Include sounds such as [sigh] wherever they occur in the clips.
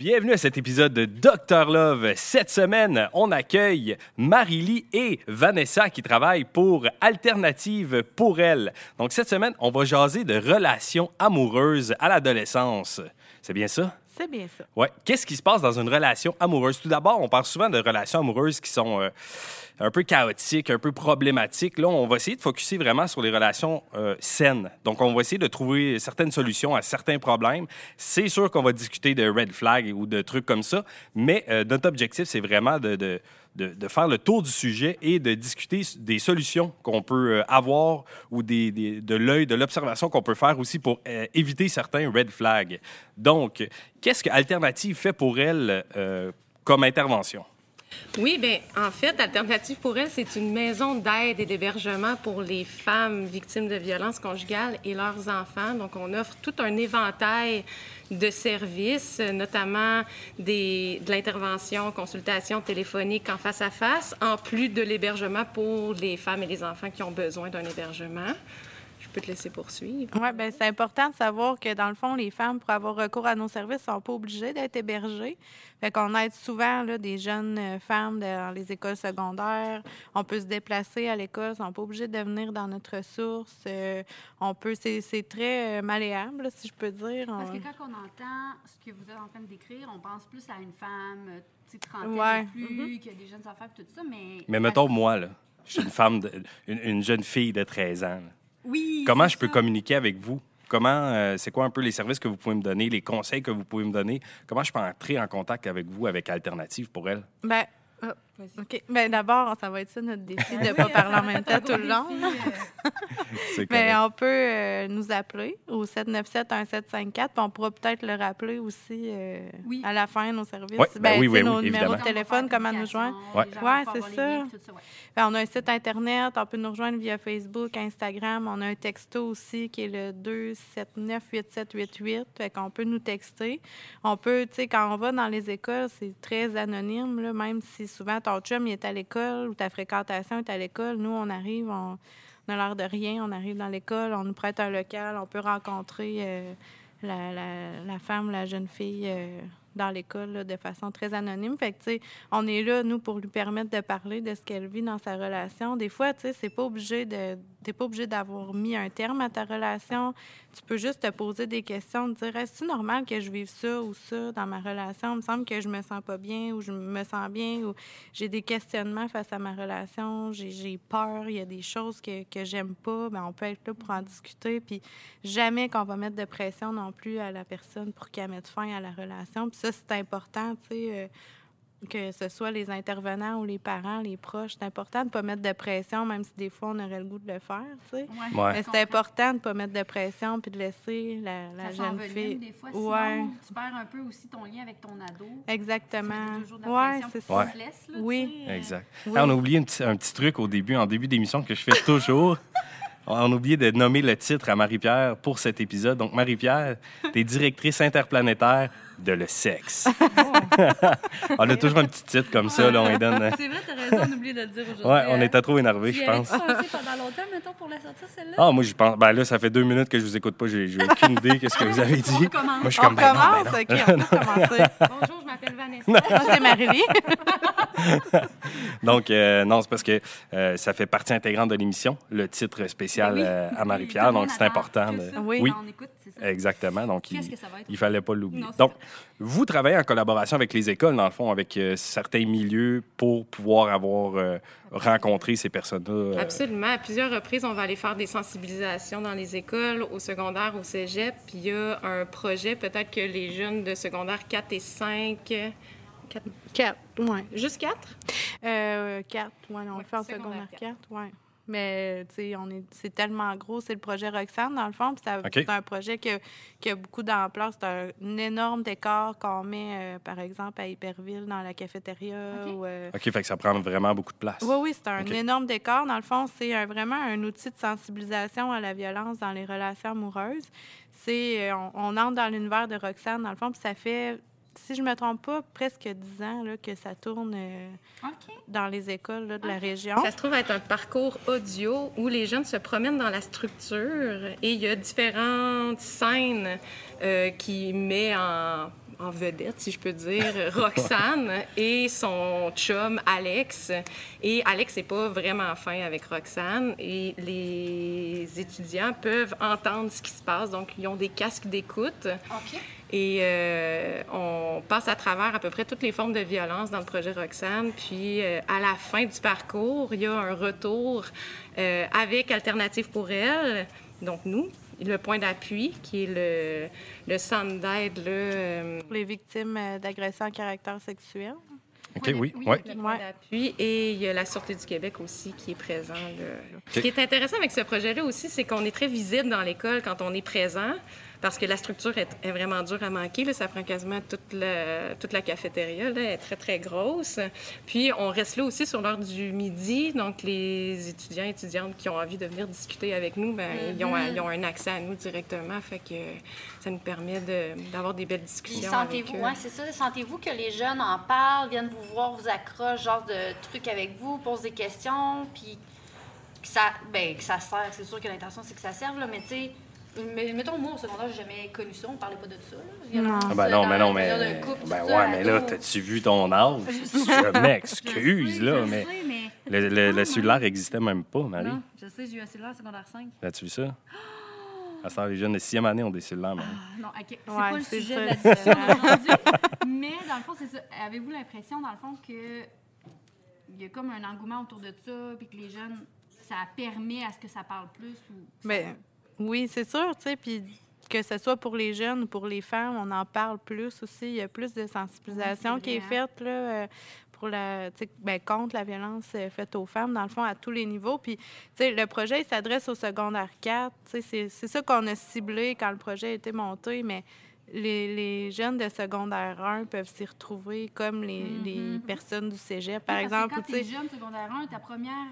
Bienvenue à cet épisode de Docteur Love. Cette semaine, on accueille Marie-Lie et Vanessa qui travaillent pour Alternative pour elle. Donc cette semaine, on va jaser de relations amoureuses à l'adolescence. C'est bien ça? C'est bien ça. Ouais. Qu'est-ce qui se passe dans une relation amoureuse? Tout d'abord, on parle souvent de relations amoureuses qui sont euh, un peu chaotiques, un peu problématiques. Là, on va essayer de focuser vraiment sur les relations euh, saines. Donc, on va essayer de trouver certaines solutions à certains problèmes. C'est sûr qu'on va discuter de red flag ou de trucs comme ça, mais euh, notre objectif, c'est vraiment de, de, de, faire le tour du sujet et de discuter des solutions qu'on peut euh, avoir ou des, des- de l'œil, de l'observation qu'on peut faire aussi pour éviter certains red flags. Donc, qu'est-ce que Alternative fait pour elle comme intervention? Oui, bien, en fait, Alternative pour elle, c'est une maison d'aide et d'hébergement pour les femmes victimes de violences conjugales et leurs enfants. Donc, on offre tout un éventail de services, notamment de l'intervention, consultation téléphonique en face à face, en plus de l'hébergement pour les femmes et les enfants qui ont besoin d'un hébergement. Je peux te laisser poursuivre. Oui, bien, c'est important de savoir que, dans le fond, les femmes, pour avoir recours à nos services, ne sont pas obligées d'être hébergées. Fait qu'on aide souvent là, des jeunes euh, femmes dans les écoles secondaires. On peut se déplacer à l'école, ils ne sont pas obligés de venir dans notre ressource. Euh, on peut, c'est, c'est très euh, malléable, là, si je peux dire. Parce que quand on entend ce que vous êtes en train de décrire, on pense plus à une femme, tu sais, trentaine Ouais. plus, qui a des jeunes enfants, tout ça, mais... Mais mettons, moi, là, je suis une femme, de- une, une jeune fille de 13 ans. là. Oui, Comment je peux communiquer avec vous? Comment, euh, c'est quoi un peu les services que vous pouvez me donner, les conseils que vous pouvez me donner? Comment je peux entrer en contact avec vous, avec Alternative pour elle? Ben, vas-y. OK. Ben, d'abord, ça va être ça notre défi de ne [laughs] pas parler en même temps tout le long. [laughs] C'est Mais on peut euh, nous appeler au 797-1754, puis on pourra peut-être le rappeler aussi euh, Oui. à la fin, nos services. Ouais, ben oui, tu sais, oui, nos oui, numéros évidemment. de téléphone, comment nous joindre. Ouais. Ouais, c'est ça. Ben, on a un site Internet, on peut nous rejoindre via Facebook, Instagram. On a un texto aussi qui est le 279-8788. Fait qu'on peut nous texter. On peut, tu sais, quand on va dans les écoles, c'est très anonyme, là, même si souvent ton chum est à l'école ou ta fréquentation est à l'école. Nous, on arrive, on on a l'air de rien. On arrive dans l'école, on nous prête un local, on peut rencontrer euh, la, la- la femme, la jeune fille euh, dans l'école de façon très anonyme. Fait tu sais, on est là, nous, pour lui permettre de parler de ce qu'elle vit dans sa relation. Des fois, tu sais, c'est pas obligé de... T'es pas obligé d'avoir mis un terme à ta relation. Tu peux juste te poser des questions, te dire est-ce normal que je vive ça ou ça dans ma relation? Il me semble que je me sens pas bien ou je me sens bien ou j'ai des questionnements face à ma relation, j'ai peur, il y a des choses que, que j'aime pas, ben on peut être là pour en discuter. Puis jamais qu'on va mettre de pression non plus à la personne pour qu'elle mette fin à la relation. Puis ça, c'est important, tu sais, euh, que ce soit les intervenants ou les parents, les proches. C'est important de ne pas mettre de pression, même si des fois on aurait le goût de le faire, tu sais. Ouais. Mais c'est important de ne pas mettre de pression puis de laisser la, la Ça jeune fille. des fois, sinon Ouais. tu perds un peu aussi ton lien avec ton ado. Exactement. Tu mets toujours de la Ouais, pression c'est ça. là, Oui. tu sais, Exact. Oui. Ah, on a oublié un petit, un petit truc au début, en début d'émission que je fais toujours. [laughs] On a oublié de nommer le titre à Marie-Pierre pour cet épisode. Donc, Marie-Pierre, tu es directrice interplanétaire de le sexe. [laughs] on a toujours un petit titre comme ça, là, on lui donne. euh, C'est vrai, t'as raison, on oublie de le dire aujourd'hui. Ouais, on hein. était trop énervés, Tu je pense. pensé pendant longtemps, mettons, pour la sortir, celle-là? Ah, moi, je pense. Ben là, ça fait deux minutes que je vous écoute pas. J'ai aucune idée de ce que vous avez dit. On recommence. Moi, je suis On comme, ben non, ben commence, non. OK, on peut [laughs] commencer. Bonjour, je m'appelle Vanessa. Moi, c'est Marie-Lie. [laughs] Donc, euh, non, c'est parce que euh, ça fait partie intégrante de l'émission, le titre spécial oui. euh, à Marie-Pierre. Donc, c'est important. De... Oui. Oui, On écoute, c'est ça. exactement. Donc, Qu'est-ce il, que ça va être? il fallait pas l'oublier. Non, c'est Donc, vous travaillez en collaboration avec les écoles, dans le fond, avec euh, certains milieux pour pouvoir avoir euh, rencontré ces personnes-là. euh, Absolument. À plusieurs reprises, on va aller faire des sensibilisations dans les écoles, au secondaire, au cégep. Puis il y a un projet, peut-être que les jeunes de secondaire 4 et 5... 4, Quatre, oui. juste 4? Euh, quatre, ouais, on le Ouais, fait en secondaire secondaire quatre. quatre, ouais. Mais tu sais, on est, c'est tellement gros. C'est le projet Roxane, dans le fond. Puis c'est un projet qui a, qui a beaucoup d'ampleur. C'est un, énorme décor qu'on met, euh, par exemple, à Hyperville, dans la cafétéria. OK. ou, euh, OK, fait que ça prend vraiment beaucoup de place. oui, oui, c'est un énorme décor. Dans le fond, c'est un- vraiment un outil de sensibilisation à la violence dans les relations amoureuses. C'est, euh, on, on entre dans l'univers de Roxane, dans le fond, puis ça fait, si je me trompe pas, presque 10 ans là, que ça tourne euh, dans les écoles là, de la région. Ça se trouve être un parcours audio où les jeunes se promènent dans la structure et il y a différentes scènes euh, qui met en, en vedette, si je peux dire, [laughs] Roxane et son chum Alex. Et Alex n'est pas vraiment fin avec Roxane et les étudiants peuvent entendre ce qui se passe. Donc, ils ont des casques d'écoute. OK. Et euh, on passe à travers à peu près toutes les formes de violence dans le projet Roxane. Puis euh, à la fin du parcours, il y a un retour euh, avec Alternative pour elle, donc nous, le point d'appui, qui est le, le centre d'aide. là, euh, Pour les victimes euh, d'agressions à caractère sexuel. OK, oui, oui, oui. ok. le point Ouais. d'appui. Et il y a la Sûreté du Québec aussi qui est présent. là. Ce qui est intéressant avec ce projet-là aussi, c'est qu'on est très visible dans l'école quand on est présent, parce que la structure est, est vraiment dure à manquer. là. Ça prend quasiment toute la, toute la cafétéria. Là. Elle est très, très grosse. Puis, on reste là aussi sur l'heure du midi. Donc, les étudiants et étudiantes qui ont envie de venir discuter avec nous, ben, ils, ont, ils ont un accès à nous directement. Fait que ça nous permet de- d'avoir des belles discussions sentez-vous, c'est ça, sentez-vous que les jeunes en parlent, viennent vous voir, vous accrochent, genre de trucs avec vous, posent des questions, puis que ça, ben, que ça sert. C'est sûr que l'intention, c'est que ça serve, là, mais tu sais, mais- mettons, moi, au secondaire, j'ai jamais connu ça, on parlait pas de ça. Là. Non. Ah ça ben non, mais non, mais. couple, Ben ça, ouais, mais là, t'as-tu vu ton âge? Je m'excuse, là, je mais. sais, mais... Le, le- le cellulaire existait même pas, Marie. Non, je sais, j'ai eu un cellulaire secondaire 5. As-tu vu ça? À ce temps, les jeunes de sixième année ont des cellulaires, Marie. Ah, non, OK. C'est Ouais, pas le c'est sujet ça. de la discussion. [laughs] Mais dans le fond, c'est ça. Avez-vous l'impression, dans le fond, que il y a comme un engouement autour de ça, puis que les jeunes, ça permet à ce que ça parle plus? Ou... oui, c'est sûr, tu sais, puis que ce soit pour les jeunes ou pour les femmes, on en parle plus aussi. Il y a plus de sensibilisation Oui, qui est hein. faite là, euh, pour la, ben, contre la violence euh, faite aux femmes, dans le fond, à tous les niveaux. Puis, tu sais, le projet, il s'adresse au secondaire 4. Tu sais, c'est- ça qu'on a ciblé quand le projet a été monté, mais les, les jeunes de secondaire 1 peuvent s'y retrouver comme les, les personnes du cégep, par Oui, parce que exemple. Quand tu es jeune, secondaire 1, ta première.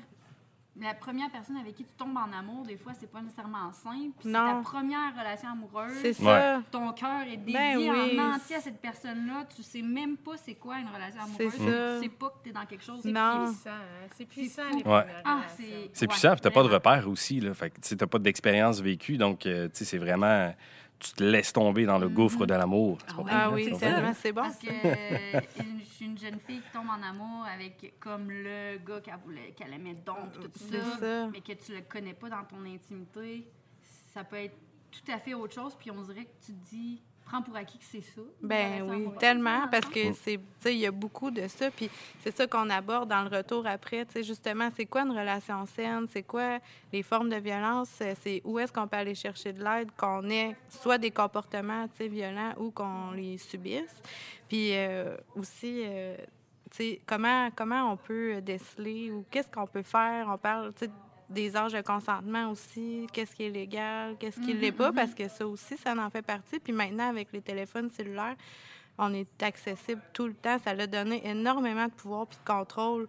La première personne avec qui tu tombes en amour, des fois, c'est pas nécessairement simple. Puis c'est ta première relation amoureuse. C'est ça. Ton cœur est dédié Ben oui. en entier à cette personne-là. Tu sais même pas c'est quoi une relation amoureuse. C'est ça. Tu sais pas que tu es dans quelque chose. C'est Non. puissant. hein. C'est puissant, les Ouais. Ah, c'est. Ouais, puissant, puis t'as pas de repères aussi, là. Fait que, t'as pas d'expérience vécue, donc, euh, tu sais, c'est vraiment. Tu te laisses tomber dans le gouffre de l'amour. Ah ouais, Ah oui, c'est bon. Parce que euh, [laughs] une, je suis une jeune fille qui tombe en amour avec comme le gars qu'elle voulait, qu'elle aimait donc, tout ça. mais que tu le connais pas dans ton intimité, ça peut être tout à fait autre chose. Puis on dirait que tu te dis, prends pour acquis que c'est ça. Ben oui, tellement, parce que c'est, il y a beaucoup de ça, puis c'est ça qu'on aborde dans le retour après, tu sais, justement, c'est quoi une relation saine, c'est quoi les formes de violence, euh, c'est où est-ce qu'on peut aller chercher de l'aide, qu'on ait soit des comportements, tu sais, violents ou qu'on les subisse, puis euh, aussi, euh, comment, comment on peut déceler ou qu'est-ce qu'on peut faire, on parle, des âges de consentement aussi, qu'est-ce qui est légal, qu'est-ce qui ne l'est pas, parce que ça aussi, ça en fait partie. Puis maintenant, avec les téléphones cellulaires, on est accessible tout le temps. Ça a donné énormément de pouvoir puis de contrôle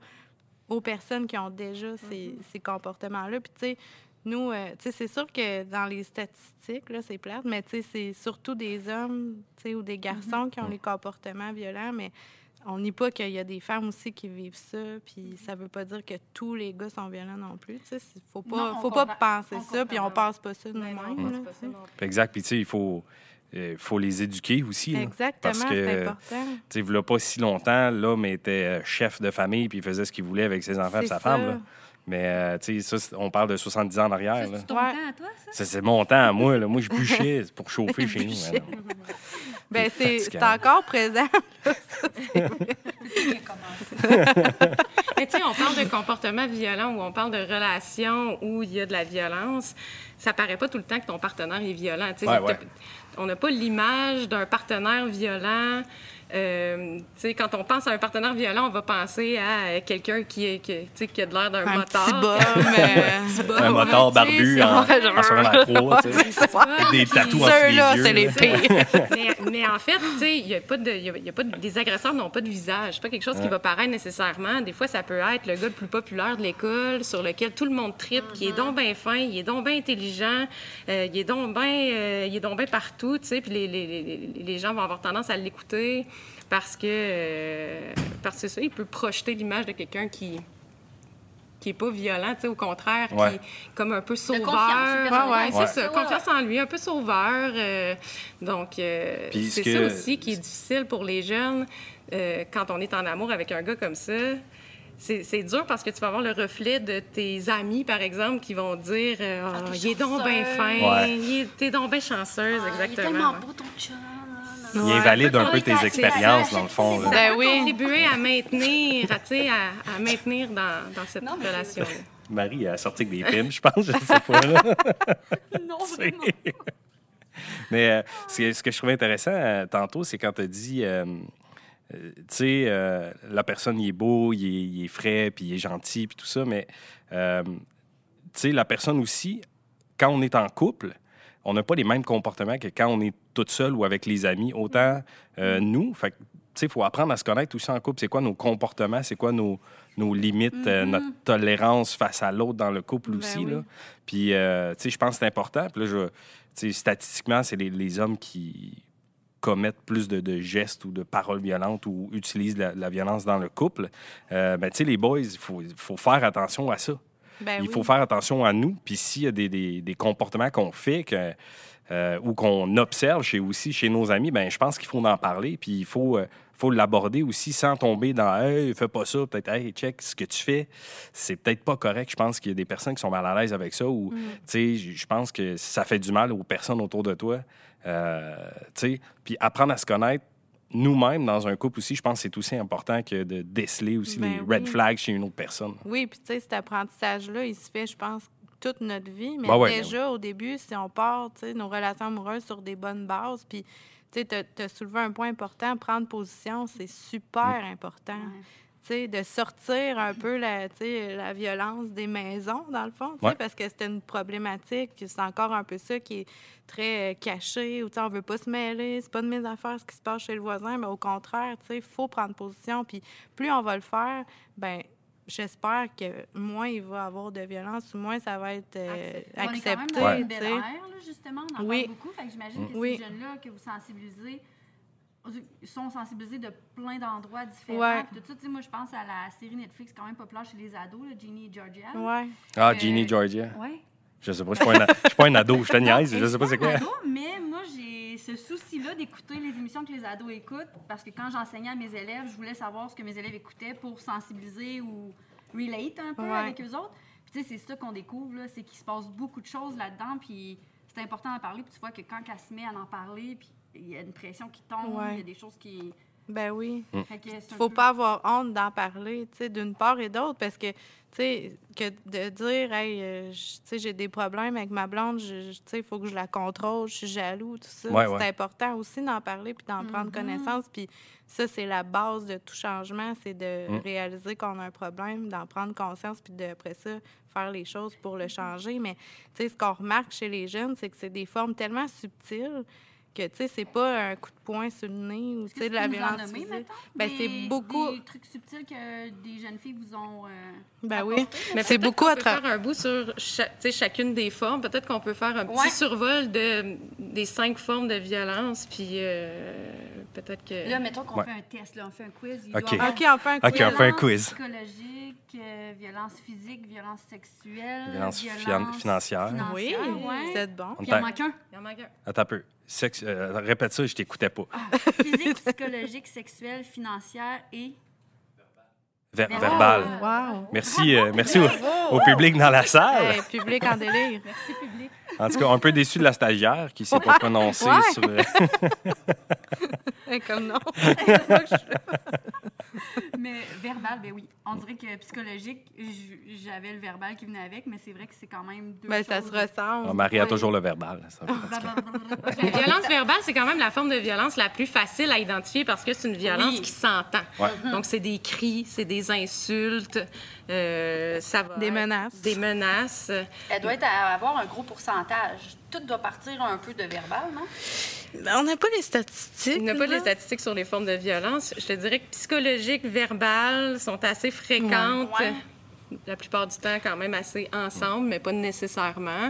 aux personnes qui ont déjà ces, ces comportements-là. Puis, tu sais, nous, euh, tu sais, c'est sûr que dans les statistiques, là, c'est plate, mais tu sais, c'est surtout des hommes, tu sais, ou des garçons qui ont les comportements violents, mais on nie pas qu'il y a des femmes aussi qui vivent ça, puis ça veut pas dire que tous les gars sont violents non plus, tu sais. c'est- Faut pas, Non, faut pas penser ça, puis on pense pas ça nous-mêmes. Exact. Puis, tu sais, il faut, euh, faut les éduquer aussi. là. Exactement, Parce que. Tu sais, il pas si longtemps, l'homme était euh, chef de famille, puis il faisait ce qu'il voulait avec ses enfants et sa ça. femme. là. Mais, euh, tu sais, ça, on parle de 70 ans en arrière. C'est ton Ouais. temps à toi? Ça, c'est mon temps à moi. Là. Moi, je bûchais pour [laughs] chauffer chez nous. Ben, C'est encore présent. [laughs] Mais tu sais, on parle de comportement violent ou on parle de relations où il y a de la violence. Ça paraît pas tout le temps que ton partenaire est violent. Ouais, ouais. On n'a pas l'image d'un partenaire violent Euh, tu sais, quand on pense à un partenaire violent, on va penser à quelqu'un qui, est- qui, tu sais, qui a de l'air d'un Un motard. petit euh, bum, [laughs] Un motard barbu en, en secondaire 3, tu sais. [laughs] c'est ça. Avec des tatous en Ceux-là, yeux. c'est les pires. [laughs] mais, mais en fait, tu sais, il y a pas de, il y a- y a pas de- les agresseurs n'ont pas de visage. C'est pas quelque chose qui va paraître nécessairement. Des fois, ça peut être le gars le plus populaire de l'école, sur lequel tout le monde tripe, qui est donc bien fin, il est donc bien intelligent, euh, il est donc bien, euh, bien partout, tu sais. Puis les, les, les, les gens vont avoir tendance à l'écouter parce que, euh, parce que c'est ça, il peut projeter l'image de quelqu'un qui qui est pas violent, tu sais, au contraire, Ouais. qui est comme un peu sauveur. confiance, une Ouais, personne- ouais, Ouais. c'est ça, confiance en lui, un peu sauveur. euh, donc, euh, c'est ce ça aussi qui est difficile pour les jeunes euh, quand on est en amour avec un gars comme ça. C'est dur parce que tu vas avoir le reflet de tes amis, par exemple, qui vont dire euh, Ah, Il est donc bien fin, Ouais. il est- t'es donc bien chanceuse, Ah, Il est exactement. tellement ouais. beau ton chum. Il Ouais. invalide un peu tes expériences, dans le fond. Ça Ben peut oui. contribuer à maintenir, à, à, à maintenir dans, dans cette Non, relation Marie a sorti avec des pimes, je pense, je sais pas. là. [laughs] Non, [laughs] vraiment. Mais euh, c'est- ce que je trouvais intéressant euh, tantôt, c'est quand tu as dit, euh, euh, tu sais, euh, la personne, il est beau, il est, il est frais, puis il est gentil, puis tout ça, mais, euh, tu sais, la personne aussi, quand on est en couple, on n'a pas les mêmes comportements que quand on est toute seule ou avec les amis, autant euh, nous. Fait que, tu sais, il faut apprendre à se connaître aussi en couple. C'est quoi nos comportements, c'est quoi nos, nos limites, euh, notre tolérance face à l'autre dans le couple Ben aussi. oui. Là? Puis, euh, tu sais, je pense que c'est important. Puis là, je, statistiquement, c'est les, les hommes qui commettent plus de, de gestes ou de paroles violentes ou utilisent la, la violence dans le couple. Euh, ben, tu sais, les boys, il faut, faut faire attention à ça. Ben Il oui. faut faire attention à nous. Puis s'il y a des, des- des comportements qu'on fait que, euh, ou qu'on observe chez, aussi chez nos amis, ben je pense qu'il faut en parler. Puis il faut, euh, faut l'aborder aussi sans tomber dans Hey, fais pas ça. Peut-être, hey, check, ce que tu fais, c'est peut-être pas correct. Je pense qu'il y a des personnes qui sont mal à l'aise avec ça. Ou, Mm. tu sais, je je pense que ça fait du mal aux personnes autour de toi. Euh, tu sais, puis apprendre à se connaître nous-mêmes dans un couple aussi, je pense que c'est aussi important que de déceler aussi Ben les oui. red flags chez une autre personne. Oui, puis tu sais, cet apprentissage-là, il se fait, je pense, toute notre vie. Mais Ben ouais, déjà, au début, si on part, tu sais, nos relations amoureuses sur des bonnes bases, puis tu sais, tu as soulevé un point important, prendre position, c'est super important. De sortir un peu la, la violence des maisons, dans le fond, Ouais. parce que c'est une problématique, que c'est encore un peu ça qui est très euh, caché, ou on veut pas se mêler, c'est pas de mes affaires ce qui se passe chez le voisin, mais au contraire, tu sais, il faut prendre position, puis plus on va le faire, ben j'espère que moins il va y avoir de violence, ou moins ça va être euh, On est quand même accepté, dans une tu belle sais. ère, là, justement. On en Oui. parle beaucoup. Fait que j'imagine que Oui. ces jeunes-là que vous sensibilisez sont sensibilisés de plein d'endroits différents. Ouais. Puis tout ça, tu sais, moi, je pense à la série Netflix quand même populaire chez les ados, là, Ginny et Georgia. Ouais. Ah, Euh, Ginny Georgia. Ouais. Je sais pas, je suis pas un, a- je suis pas un ado, je te niaise, je sais pas c'est quoi. ado, mais moi, j'ai ce souci-là d'écouter les émissions que les ados écoutent parce que quand j'enseignais à mes élèves, je voulais savoir ce que mes élèves écoutaient pour sensibiliser ou relate un peu Ouais. avec eux autres. Puis tu sais, c'est ça qu'on découvre, là, c'est qu'il se passe beaucoup de choses là-dedans, puis c'est important d'en parler. Puis tu vois que quand elle se met à en parler, puis il y a une pression qui tombe, Ouais. il y a des choses qui... Ben oui. Un faut peu- pas avoir honte d'en parler, tu sais, d'une part et d'autre, parce que, tu sais, que de dire, hey, euh, tu sais, j'ai des problèmes avec ma blonde, tu sais, il faut que je la contrôle, je suis jaloux, tout ça. Ouais, c'est ouais. important aussi d'en parler puis d'en prendre connaissance. Puis ça, c'est la base de tout changement, c'est de Mm. réaliser qu'on a un problème, d'en prendre conscience, puis de, après ça, faire les choses pour le changer. Mais, tu sais, ce qu'on remarque chez les jeunes, c'est que c'est des formes tellement subtiles que, tu sais, c'est pas un coup de poing sur le nez ou, tu sais, de la violence nommer, physique. mettons? Ben, Des- c'est beaucoup- Des trucs subtils que des jeunes filles vous ont... euh, Ben oui. Mais C'est peut-être beaucoup qu'on à peut tra- faire un bout sur cha- tu sais, chacune des formes. Peut-être qu'on peut faire un petit Ouais. survol de, des cinq formes de violence. Puis euh, peut-être que. Là, mettons qu'on Ouais. fait un test, là, on fait un quiz. Il OK. doit OK, on fait un OK, on quiz. fait un violence quiz. psychologique, euh, violence physique, violence sexuelle, Violence financière. Oui, ouais. vous êtes bon. On Puis il en manque un. Il en manque un. Attends un peu. Euh, répète ça, je t'écoutais pas. Physique, psychologique, sexuelle, financière et... Ver- Verbal. verbal. Wow. Merci, euh, merci au, au public dans la salle. Hey, public en délire. Merci, public. En tout cas, un peu déçu de la stagiaire qui s'est pas prononcée Ouais. sur. euh, [laughs] Comme non. [laughs] mais verbal, ben oui. On dirait que psychologique, j'avais le verbal qui venait avec, mais c'est vrai que c'est quand même deux Ben, ça se ressemble. Ah, Marie a toujours le verbal. ça. [laughs] La violence verbale, c'est quand même la forme de violence la plus facile à identifier parce que c'est une violence Oui. qui s'entend. Ouais. Donc, c'est des cris, c'est des insultes, euh, ça va Des être menaces. Des menaces. Elle doit être à avoir un gros pourcentage. Tout doit partir un peu de verbal, non? Ben, On n'a pas les statistiques. Il n'y a pas là. statistiques sur les formes de violence. Je te dirais que psychologiques, verbales sont assez fréquentes. Ouais. La plupart du temps, quand même assez ensemble, mais pas nécessairement.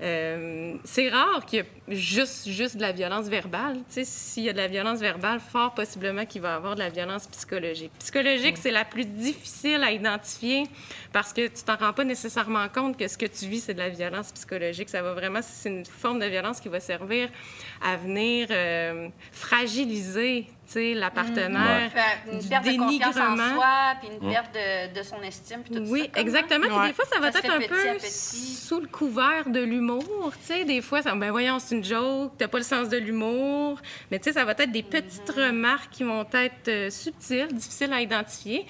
Euh, c'est rare qu'il y ait juste, juste de la violence verbale. S'il y a de la violence verbale, fort possiblement qu'il va y avoir de la violence psychologique. Psychologique, c'est la plus difficile à identifier parce que tu t'en rends pas nécessairement compte que ce que tu vis, c'est de la violence psychologique. Ça va vraiment, c'est une forme de violence qui va servir à venir euh, fragiliser sais, la partenaire. Fait Une du perte de confiance en soi, puis une perte de, de son estime, puis tout ça. Oui, comme exactement. Puis des fois, ça va Ça être un petit peu sous le couvert de l'humour. Tu sais, des fois, ça, ben voyons, c'est une joke, t'as pas le sens de l'humour. Mais tu sais, ça va être des petites Mhm. remarques qui vont être euh, subtiles, difficiles à identifier.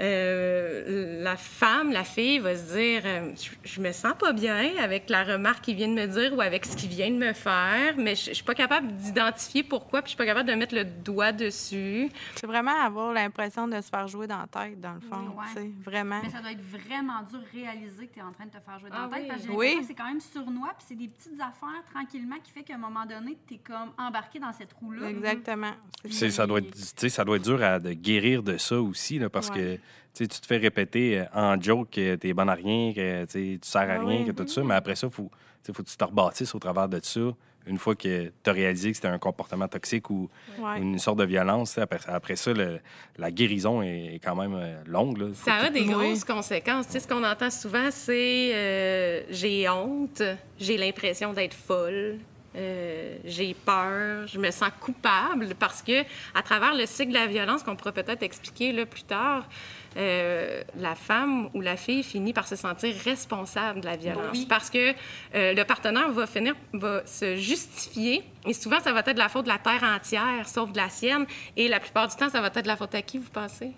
Euh, la femme, la fille va se dire euh, je, je me sens pas bien avec la remarque qu'il vient de me dire ou avec ce qu'il vient de me faire, mais je, je suis pas capable d'identifier pourquoi, puis je suis pas capable de mettre le doigt dessus. C'est vraiment avoir l'impression de se faire jouer dans la tête, dans le fond. Oui, ouais. tu sais, Vraiment. Mais ça doit être vraiment dur de réaliser que tu es en train de te faire jouer dans Ah la tête. oui. Parce que Oui. c'est quand même sournois, puis c'est des petites affaires tranquillement qui fait qu'à un moment donné, tu es comme embarqué dans cette roue-là. Exactement. C'est C'est- ça, doit être, tu sais, ça doit être dur à, de guérir de ça aussi, là, parce Ouais. que tu te fais répéter euh, en joke que t'es bonne à rien, que tu sers à Ah rien, oui. que tout ça, mais après ça, il faut, que tu te rebâtisses au travers de ça. Une fois que tu as réalisé que c'était un comportement toxique ou Ouais. une sorte de violence, après, après ça, le- la guérison est, est quand même euh, longue. Là. Ça a des Oui. grosses conséquences. Tu sais, ce qu'on entend souvent, c'est euh, j'ai honte, j'ai l'impression d'être folle, euh, j'ai peur, je me sens coupable parce que à travers le cycle de la violence qu'on pourra peut-être expliquer là, plus tard, euh, la femme ou la fille finit par se sentir responsable de la violence. Oui. parce que euh, le partenaire va finir va se justifier et souvent ça va être de la faute de la terre entière sauf de la sienne. Et la plupart du temps ça va être de la faute à qui vous pensez?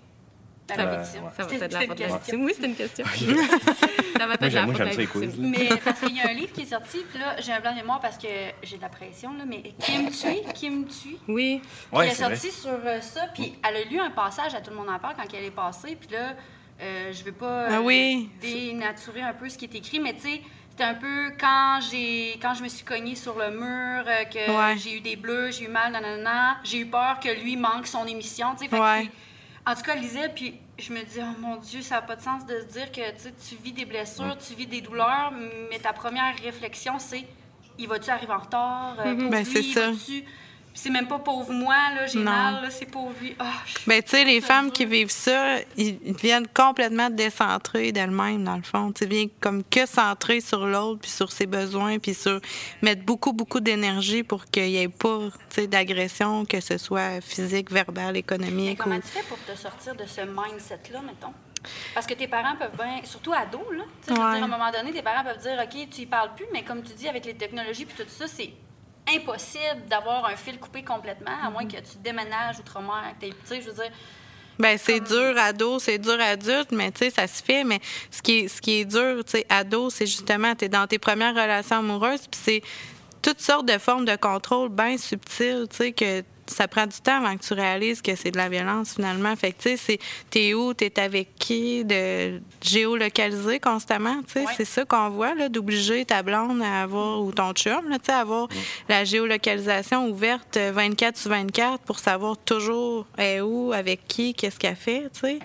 La victime. ça va de la faute de victime. Oui, c'est une question. ça va de la faute victime. Mais parce qu'il y a un livre qui est sorti, puis là, j'ai un blanc de mémoire parce que j'ai de la pression, là, mais Kim Tui, Kim Tui, Oui. Elle est sortie sur euh, ça, puis elle a lu un passage à Tout le monde en parle quand elle est passée, puis là, euh, je vais pas euh, Ah oui. dénaturer un peu ce qui est écrit, mais tu sais, c'était un peu quand j'ai quand je me suis cognée sur le mur, euh, que Ouais. j'ai eu des bleus, j'ai eu mal, nanana, j'ai eu peur que lui manque son émission, tu sais, Ouais. En tout cas, elle lisait, puis je me dis, oh mon Dieu, ça n'a pas de sens de se dire que tu sais, tu vis des blessures, tu vis des douleurs, mais ta première réflexion, c'est il va-tu arriver en retard? Euh, pauvre Ben, c'est ça. C'est même pas pauvre moi, là, j'ai mal, là, c'est pauvre lui. Ah, Ben, tu sais, les femmes qui vivent ça, ils viennent complètement décentrées d'elles-mêmes, dans le fond. Tu viennent comme que centrées sur l'autre, puis sur ses besoins, puis sur mettre beaucoup, beaucoup d'énergie pour qu'il n'y ait pas, d'agression, que ce soit physique, verbale, Mais économique. comment ou- tu fais pour te sortir de ce mindset-là, mettons? Parce que tes parents peuvent bien, surtout ados, là, Ouais. dire, à un moment donné, tes parents peuvent dire, OK, tu y parles plus, mais comme tu dis, avec les technologies puis tout ça, c'est impossible d'avoir un fil coupé complètement, à moins que tu déménages outre-mer avec tes petits, je veux dire. Ben c'est dur ado, c'est dur adulte, mais tu sais ça se fait. Mais ce qui est ce qui est dur, tu sais, ado, c'est justement tu es dans tes premières relations amoureuses, puis c'est toutes sortes de formes de contrôle bien subtiles, tu sais que ça prend du temps avant que tu réalises que c'est de la violence finalement. Fait que tu sais, c'est t'es où, t'es avec qui, de géolocaliser constamment, tu sais, Ouais. c'est ça qu'on voit là, d'obliger ta blonde à avoir ou ton chum, là, tu sais, à avoir la géolocalisation ouverte euh, 24 sur 24 pour savoir toujours est où, avec qui, qu'est-ce qu'elle fait, tu sais,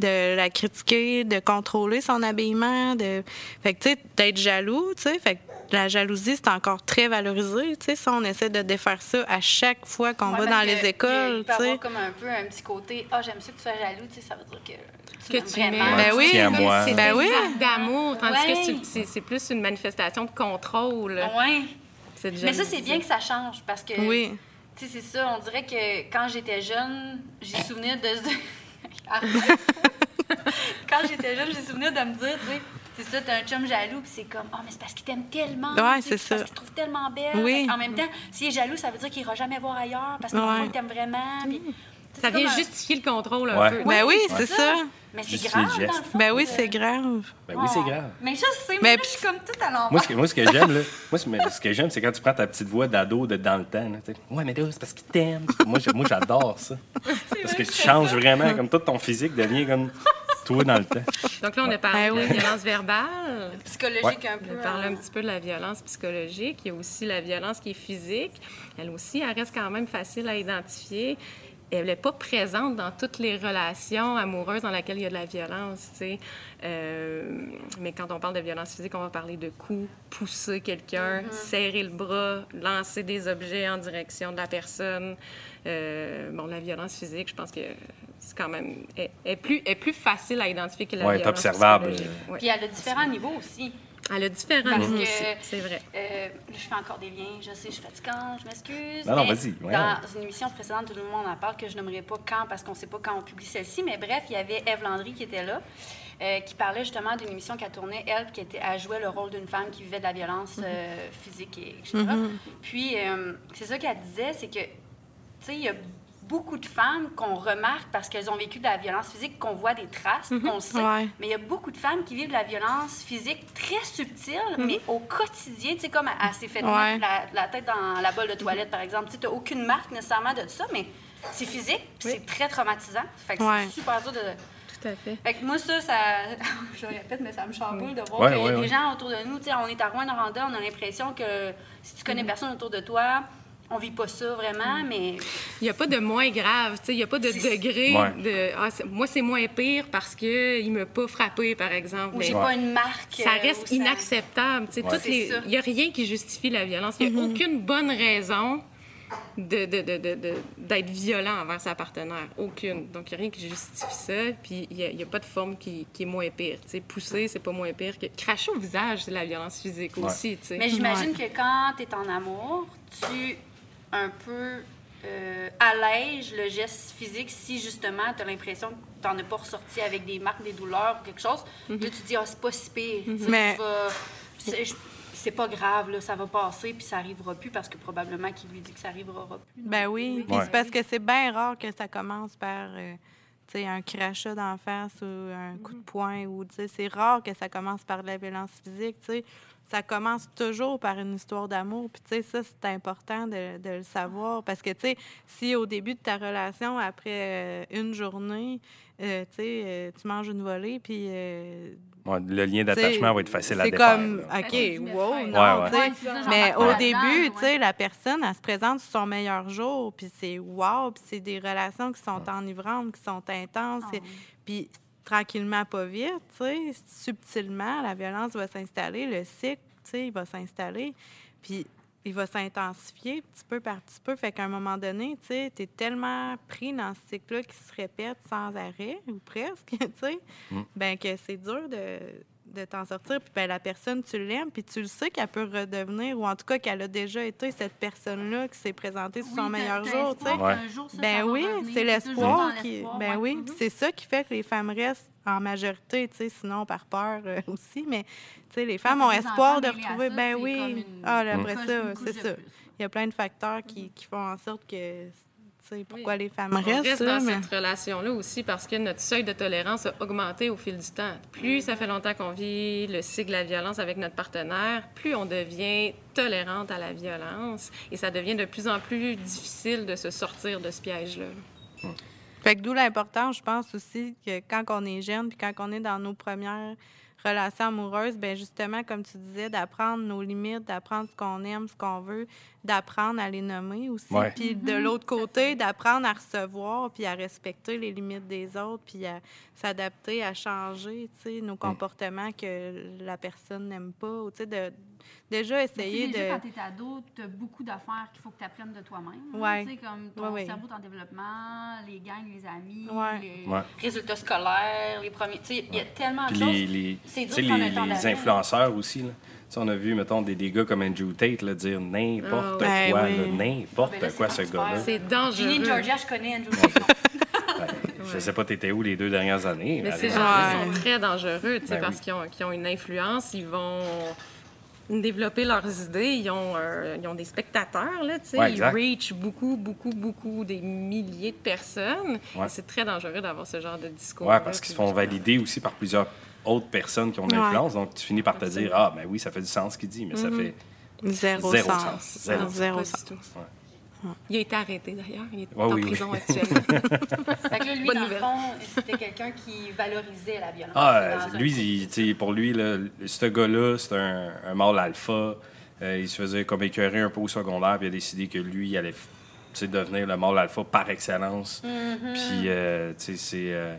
de la critiquer, de contrôler son habillement, de fait que tu sais d'être jaloux, tu sais, fait que la jalousie, c'est encore très valorisé. Tu sais, si on essaie de défaire ça à chaque fois qu'on Ouais, va dans que les écoles, Il peut avoir comme un peu un petit côté, ah, j'aime ça que tu sois jaloux, tu sais, ça veut dire que tu Que m'aimes tu vraiment. mets- Ben oui. Moi. C'est Ben oui. d'amour, tandis Ouais. que c'est- plus une manifestation de contrôle. Cette Mais ça, c'est bien que ça change parce que, Oui. tu sais, c'est ça, on dirait que quand j'étais jeune, j'ai souvenir de Arrête. [laughs] [laughs] quand j'étais jeune, j'ai souvenir de me dire, tu sais, c'est ça, t'as un chum jaloux, puis c'est comme, oh, mais c'est parce qu'il t'aime tellement. Ouais, c'est Parce ça. qu'il te trouve tellement belle. Oui. En même temps, s'il est jaloux, ça veut dire qu'il ira jamais voir ailleurs parce qu'il Ouais. t'aime vraiment. Puis, Ça comme vient un- justifier le contrôle un Ouais. peu. Ben oui, c'est c'est ça. ça. Mais c'est grave, dans le fond. Ben oui, c'est grave. Ben oui, c'est grave. Mais je sais, mais, là, je suis comme tout à l'envers. Moi, ce que, moi, ce que j'aime, là, moi, ce, que j'aime, c'est quand tu prends ta petite voix d'ado de dans le temps. Là, ouais, mais là, c'est parce qu'il t'aime. moi, j'adore ça. [laughs] Parce que tu changes vraiment, comme tout ton physique devient comme toi dans le temps. Donc là, on a parlé Ben de la oui. violence verbale. Psychologique un On peu. a parlé hein. un petit peu de la violence psychologique. Il y a aussi la violence qui est physique. Elle aussi, elle reste quand même facile à identifier. Elle n'est pas présente dans toutes les relations amoureuses dans lesquelles il y a de la violence. tu sais. Euh, mais quand on parle de violence physique, on va parler de coups, pousser quelqu'un, serrer le bras, lancer des objets en direction de la personne. Euh, bon, la violence physique, je pense que c'est quand même est, est plus, est plus facile à identifier que la Ouais, est violence observable. psychologique. Ouais. Puis elle a différents niveaux aussi. Elle a différents Parce que- aussi, c'est vrai. Euh, je fais encore des liens, je sais, je suis fatigante, je m'excuse. Non, non, vas-y. Dans une émission précédente, tout le monde en parle, que je nommerai pas quand, parce qu'on ne sait pas quand on publie celle-ci, mais bref, il y avait Eve Landry qui était là, euh, qui parlait justement d'une émission qu'elle tournait, elle, qui était, elle jouait le rôle d'une femme qui vivait de la violence euh, physique, et, etc. Puis, euh, c'est ça qu'elle disait, c'est que, tu sais, il y a beaucoup de femmes qu'on remarque parce qu'elles ont vécu de la violence physique, qu'on voit des traces, qu'on le sait. Ouais. Mais il y a beaucoup de femmes qui vivent de la violence physique très subtile, mais au quotidien, tu sais, comme elle, elle s'est fait Ouais. la, la tête dans la bolle de toilette, par exemple. Tu n'as aucune marque nécessairement de ça, mais c'est physique, puis c'est très traumatisant. Fait que Ouais. c'est super dur de... Tout à fait. Fait que moi, ça, ça... [laughs] je le répète, mais ça me chamboule de voir Ouais, qu'il y a ouais, des ouais. gens autour de nous, tu sais, on est à Rouen-Noranda, on a l'impression que si tu connais personne autour de toi, on vit pas ça vraiment, mais Il n'y a pas de moins grave, tu sais, il n'y a pas de degré Ouais. de ah, moi c'est moins pire parce que il m'a pas frappé par exemple. ou Mais j'ai Ouais. pas une marque. ça euh, reste où inacceptable, tu sais, Ouais. toutes C'est les ça. il y a rien qui justifie la violence, il n'y a aucune bonne raison de, de- de- de- de- d'être violent envers sa partenaire, aucune. Donc il n'y a rien qui justifie ça, puis il n'y a, il y a pas de forme qui, qui est moins pire, tu sais, pousser c'est pas moins pire que cracher au visage, c'est la violence physique aussi, tu sais. Mais j'imagine que quand tu es en amour, tu un peu euh, allèges le geste physique si justement tu as l'impression que tu n'en as pas ressorti avec des marques, des douleurs ou quelque chose. Là, tu te dis, ah, c'est pas si pire. Mais- vais- c'est- pas grave, là, ça va passer, puis ça arrivera plus parce que probablement qu'il lui dit que ça arrivera plus. Ben oui. Puis Ouais. c'est parce que c'est bien rare que ça commence par euh, tu sais, un crachat d'en face ou un coup de poing. ou tu sais, C'est rare que ça commence par de la violence physique. tu sais. Ça commence toujours par une histoire d'amour. Puis tu sais, ça, c'est important de, de le savoir. Parce que tu sais, si au début de ta relation, après euh, une journée, euh, tu sais, euh, tu manges une volée, puis euh, Ouais, le lien d'attachement va être facile à C'est défaire. comme, là. OK, wow, non. Ouais, ouais. C'est Mais au début, tu sais, la personne, elle se présente sur son meilleur jour, puis c'est wow, puis c'est des relations qui sont enivrantes, qui sont intenses, Ah puis tranquillement, pas vite, subtilement, la violence va s'installer, le cycle, il va s'installer, puis il va s'intensifier petit peu par petit peu. Fait qu'à un moment donné, tu t'es tellement pris dans ce cycle-là qui se répète sans arrêt, ou presque, [laughs] tu sais, ben que c'est dur de, de t'en sortir. Puis ben, la personne, tu l'aimes, puis tu le sais qu'elle peut redevenir, ou en tout cas qu'elle a déjà été cette personne-là qui s'est présentée sur son Oui, t'as- meilleur jour, tu sais. Ouais. jour, ça, Ben va oui, c'est l'espoir qui. Ben ouais. oui, Mhm. c'est ça qui fait que les femmes restent en majorité, tu sais, sinon par peur euh, aussi, mais tu sais, les femmes ont espoir de retrouver. ça, Ben oui. une- Ah, là, après ça, c'est ça. Il y a plein de facteurs qui, qui font en sorte que, pourquoi Oui. les femmes On restent, reste là, dans mais... cette relation-là aussi parce que notre seuil de tolérance a augmenté au fil du temps. Plus Mm-hmm. ça fait longtemps qu'on vit le cycle de la violence avec notre partenaire, plus on devient tolérante à la violence et ça devient de plus en plus difficile de se sortir de ce piège-là. Fait que d'où l'importance, je pense aussi, que quand on est jeune, puis quand on est dans nos premières relations amoureuses, ben justement, comme tu disais, d'apprendre nos limites, d'apprendre ce qu'on aime, ce qu'on veut, d'apprendre à les nommer aussi. Ouais. Puis de l'autre côté, d'apprendre à recevoir, puis à respecter les limites des autres, puis à s'adapter, à changer, tu sais, nos comportements que la personne n'aime pas, ou tu sais, de déjà tu déjà, de... quand t'es ado, t'as beaucoup d'affaires qu'il faut que tu apprennes de toi-même. Ouais. Tu sais, comme ton Ouais, cerveau en développement, les gangs, les amis. Ouais. les- Ouais. Résultats scolaires, les premiers. Tu sais, il y a tellement de choses. les, les, C'est tu dur les, influenceurs aussi. Là. Tu sais, on a vu, mettons, des, des gars comme Andrew Tate là, dire n'importe ouais. quoi, Ben oui. n'importe Ben quoi, ce gars-là. C'est dangereux. Ginny Georgia, je connais Andrew Tate. [laughs] Ouais. Je sais pas, t'étais où les deux dernières années. Mais ces gens-là Ouais. sont très dangereux, tu sais, Ben parce oui. qu'ils ont, qu'ils ont une influence, ils vont développer leurs idées. Ils ont, euh, ils ont des spectateurs, là, tu sais. Ouais, ils reach beaucoup, beaucoup, beaucoup, des milliers de personnes. Ouais. C'est très dangereux d'avoir ce genre de discours. Ouais, parce qu'ils se font valider aussi par plusieurs autres personnes qui ont de Ouais. l'influence. Donc, tu finis par te dire, ah, ben oui, ça fait du sens ce qu'il dit, mais ça fait. Zéro, Zéro sens. sens. Zéro. Sens. Il a été arrêté, d'ailleurs. Il est en oui, oui. prison [laughs] actuellement. Fait que là, lui, Bonne dans le fond, c'était quelqu'un qui valorisait la violence. Ah, lui, il- pour lui, là, ce gars-là, c'est un, un mâle alpha. Euh, il se faisait comme écœurer un peu au secondaire, puis il a décidé que lui, il allait tu sais, devenir le mâle alpha par excellence. Puis, euh, tu sais, c'est. euh,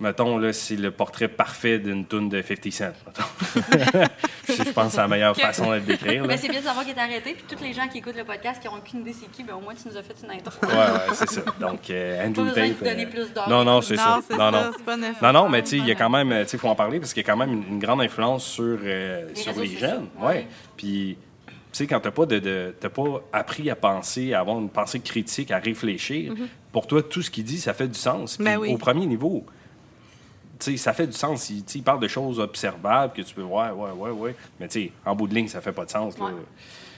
mettons, là, c'est le portrait parfait d'une toune de 50 Cent. mettons. [laughs] je pense que c'est la meilleure façon de le décrire. là. Ben, c'est bien de savoir qu'il est arrêté. Puis tous les gens qui écoutent le podcast qui n'ont aucune idée c'est qui, ben, au moins tu nous as fait une intro. Ouais, ouais, c'est ça. Donc, euh, Andrew Tate. vous donner euh, plus d'or. Non, non, c'est ça. Non, c'est Non, ça, non. c'est pas nécessaire. Non, non, mais tu sais, il y a quand même, tu sais, faut en parler parce qu'il y a quand même une, une grande influence sur, euh, Les sur les jeunes. ouais. Ouais. Puis, tu sais, quand t'as pas de, de- t'as pas appris à penser, à avoir une pensée critique, à réfléchir, pour toi, tout ce qu'il dit, ça fait du sens. Ben oui. au premier niveau, tu ça fait du sens. Il, il parle de choses observables que tu peux voir, ouais, ouais, ouais. Mais tu sais, en bout de ligne, ça fait pas de sens. là. Ouais.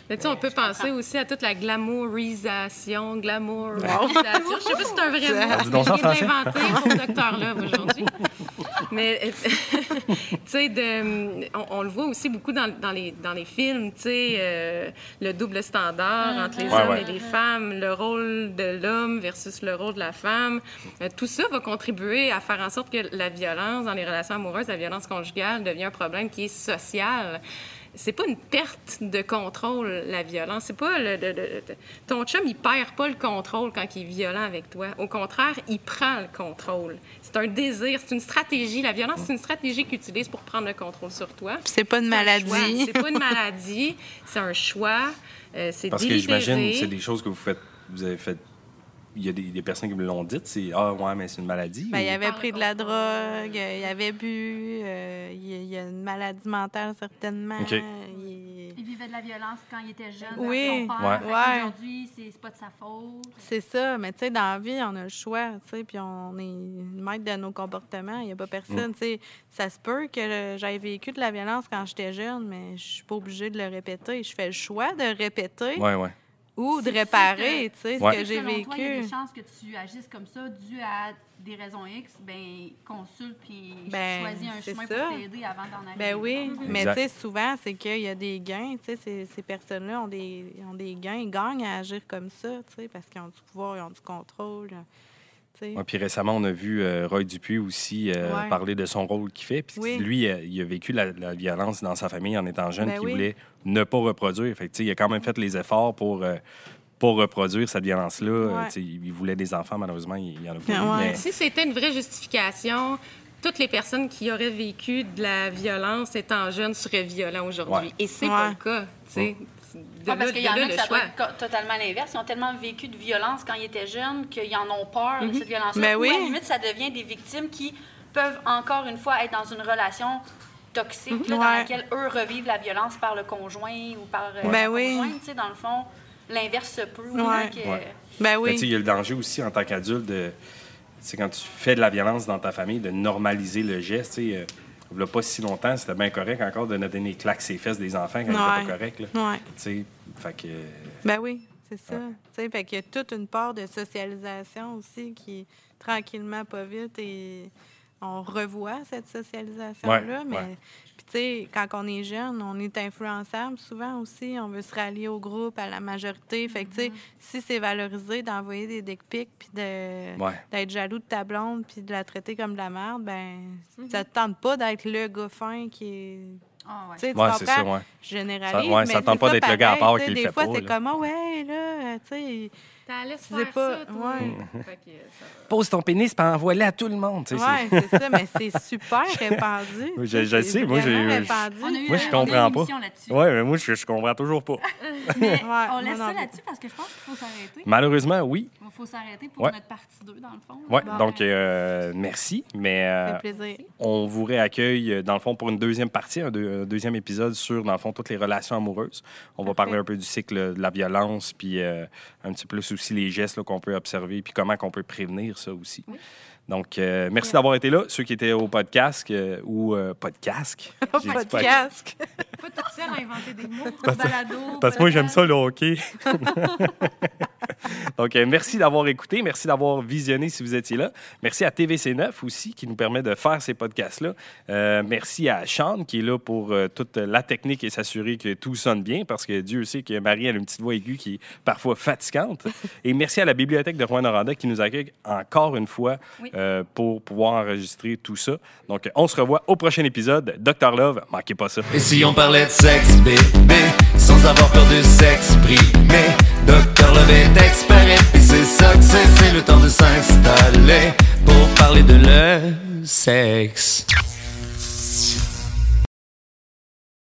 Mais tu sais, on peut penser aussi à toute la glamourisation, glamourisation. [laughs] Je sais pas si c'est un vrai mot. Je de l'inventer pour le docteur Love aujourd'hui. [laughs] Mais, euh, [laughs] tu sais, on, on le voit aussi beaucoup dans, dans les, dans les films, tu sais, euh, le double standard entre les Ouais, hommes ouais. et les femmes, le rôle de l'homme versus le rôle de la femme. Euh, tout ça va contribuer à faire en sorte que la violence dans les relations amoureuses, la violence conjugale devient un problème qui est social c'est pas une perte de contrôle, la violence. C'est pas le, le- le- le- ton chum, il perd pas le contrôle quand il est violent avec toi. Au contraire, il prend le contrôle. C'est un désir, c'est une stratégie. La violence, c'est une stratégie qu'il utilise pour prendre le contrôle sur toi. Puis c'est pas une C'est un choix. maladie. C'est pas une [laughs] maladie, c'est un choix. Euh, c'est Parce que j'imagine c'est des choses que vous faites, vous avez fait. Il y a des, des personnes qui me l'ont dit, c'est Ah, ouais, mais c'est une maladie. Ben, il avait pris de la drogue, il avait bu, euh, il, y a une maladie mentale certainement. Il- Il vivait de la violence quand il était jeune. Oui. Ouais. Ouais. Aujourd'hui, c'est c'est pas de sa faute. C'est ça, mais tu sais, dans la vie, on a le choix, tu sais, puis on est maître de nos comportements. Il n'y a pas personne, tu sais. Ça se peut que j'aie vécu de la violence quand j'étais jeune, mais je suis pas obligée de le répéter. Je fais le choix de répéter Ouais, ouais. Ou de réparer, tu sais, Ouais. ce que j'ai Selon Toi, il y a vécu. des chances que tu agisses comme ça dû à des raisons X. Ben, consulte puis Ben, choisis un c'est chemin ça. pour t'aider avant d'en arriver. Ben oui, mais tu sais, souvent, c'est qu'il y a des gains. Tu sais, ces, ces personnes-là ont des, ont des gains, ils gagnent à agir comme ça, tu sais, parce qu'ils ont du pouvoir, ils ont du contrôle. Ouais, puis récemment, on a vu euh, Roy Dupuis aussi euh, Ouais. parler de son rôle qu'il fait. Puis Oui. lui, euh, il a vécu la, la violence dans sa famille en étant jeune, Ben qu'il oui. voulait ne pas reproduire. Fait que, tu sais, il a quand même fait les efforts pour euh, pas reproduire cette violence-là. Ouais. il voulait des enfants, malheureusement, il n'y en a pas. Ah ouais. mais- Si c'était une vraie justification, toutes les personnes qui auraient vécu de la violence étant jeunes seraient violents aujourd'hui. Ouais. Et c'est pas le cas, tu sais. De Ah, parce qu'il y en a le ça choix. doit être co- totalement l'inverse. Ils ont tellement vécu de violence quand ils étaient jeunes qu'ils en ont peur de cette violence-là. Ben Ou oui. à la limite, ça devient des victimes qui peuvent encore une fois être dans une relation toxique là, dans Ouais. laquelle eux revivent la violence par le conjoint ou par euh, Ben oui. conjointe. Tu sais, dans le fond, l'inverse se peut. Ouais. que- Ouais. Ben Mais tu sais, oui. il y a le danger aussi en tant qu'adulte de. C'est quand tu fais de la violence dans ta famille, de normaliser le geste. Euh, il y a pas si longtemps, c'était bien correct encore de donner des claques ses fesses des enfants quand Ouais. c'était pas correct. Là. Ouais. Tu sais, fait que. Ben oui, c'est ça. Tu sais, fait qu'il y a toute une part de socialisation aussi qui, tranquillement, pas vite, et on revoit cette socialisation-là. Ouais, mais, ouais. puis tu sais, quand on est jeune, on est influençable souvent aussi. On veut se rallier au groupe, à la majorité. Fait que, tu sais, si c'est valorisé d'envoyer des dick pics puis Ouais. d'être jaloux de ta blonde puis de la traiter comme de la merde, ben, ça te tente pas d'être le gars fin qui est. Ah, ouais. Tu Ouais, c'est ça, comprends? ouais. Généralise, Ça- ouais, mais ça tente pas d'être le gars à part qui le Des fait fois, pas, c'est comme, ah ouais, là, tu sais... T'allais C'est faire pas- ça, toi. ouais. [laughs] Fait que ça va. Pose ton pénis puis envoie-le à tout le monde. Ouais, c'est ça, mais c'est super [laughs] répandu. Oui, je- je sais, moi, j'ai- répandu. On a eu, Moi, je euh, comprends on a eu une pas. Ouais, mais moi, je, je comprends toujours pas. [laughs] Mais Ouais, on laisse non ça là-dessus parce que je pense qu'il faut s'arrêter. Malheureusement, oui. Il faut s'arrêter pour Ouais. notre partie 2, dans le fond. Ouais, Bon. donc euh, merci. Mais Ça euh, fait plaisir. on vous réaccueille, euh, dans le fond, pour une deuxième partie, un, deux- un deuxième épisode sur, dans le fond, toutes les relations amoureuses. On va Parfait. parler un peu du cycle de la violence, puis euh, un petit peu plus aussi les gestes qu'on peut observer, puis comment qu'on peut prévenir ça aussi. Donc, euh, merci d'avoir été là. Ceux qui étaient au podcast euh, ou euh, podcast. [laughs] J'ai dit Podcast. [laughs] À inventer des mots. Balado, Parce que moi, j'aime ça, le hockey. [laughs] Donc, euh, merci d'avoir écouté. Merci d'avoir visionné si vous étiez là. Merci à TVC9 aussi, qui nous permet de faire ces podcasts-là. Euh, merci à Sean, qui est là pour toute la technique et s'assurer que tout sonne bien, parce que Dieu sait que Marie a une petite voix aiguë qui est parfois fatigante. et merci à la Bibliothèque de Rouen-Noranda qui nous accueille encore une fois Oui. Euh, pour pouvoir enregistrer tout ça. Donc, on se revoit au prochain épisode. Dr. Love, manquez pas ça. Et si on parlait de sexe, bébé, sans avoir peur de s'exprimer, Docteur Love est expert et c'est ça que c'est le temps de s'installer pour parler de le sexe.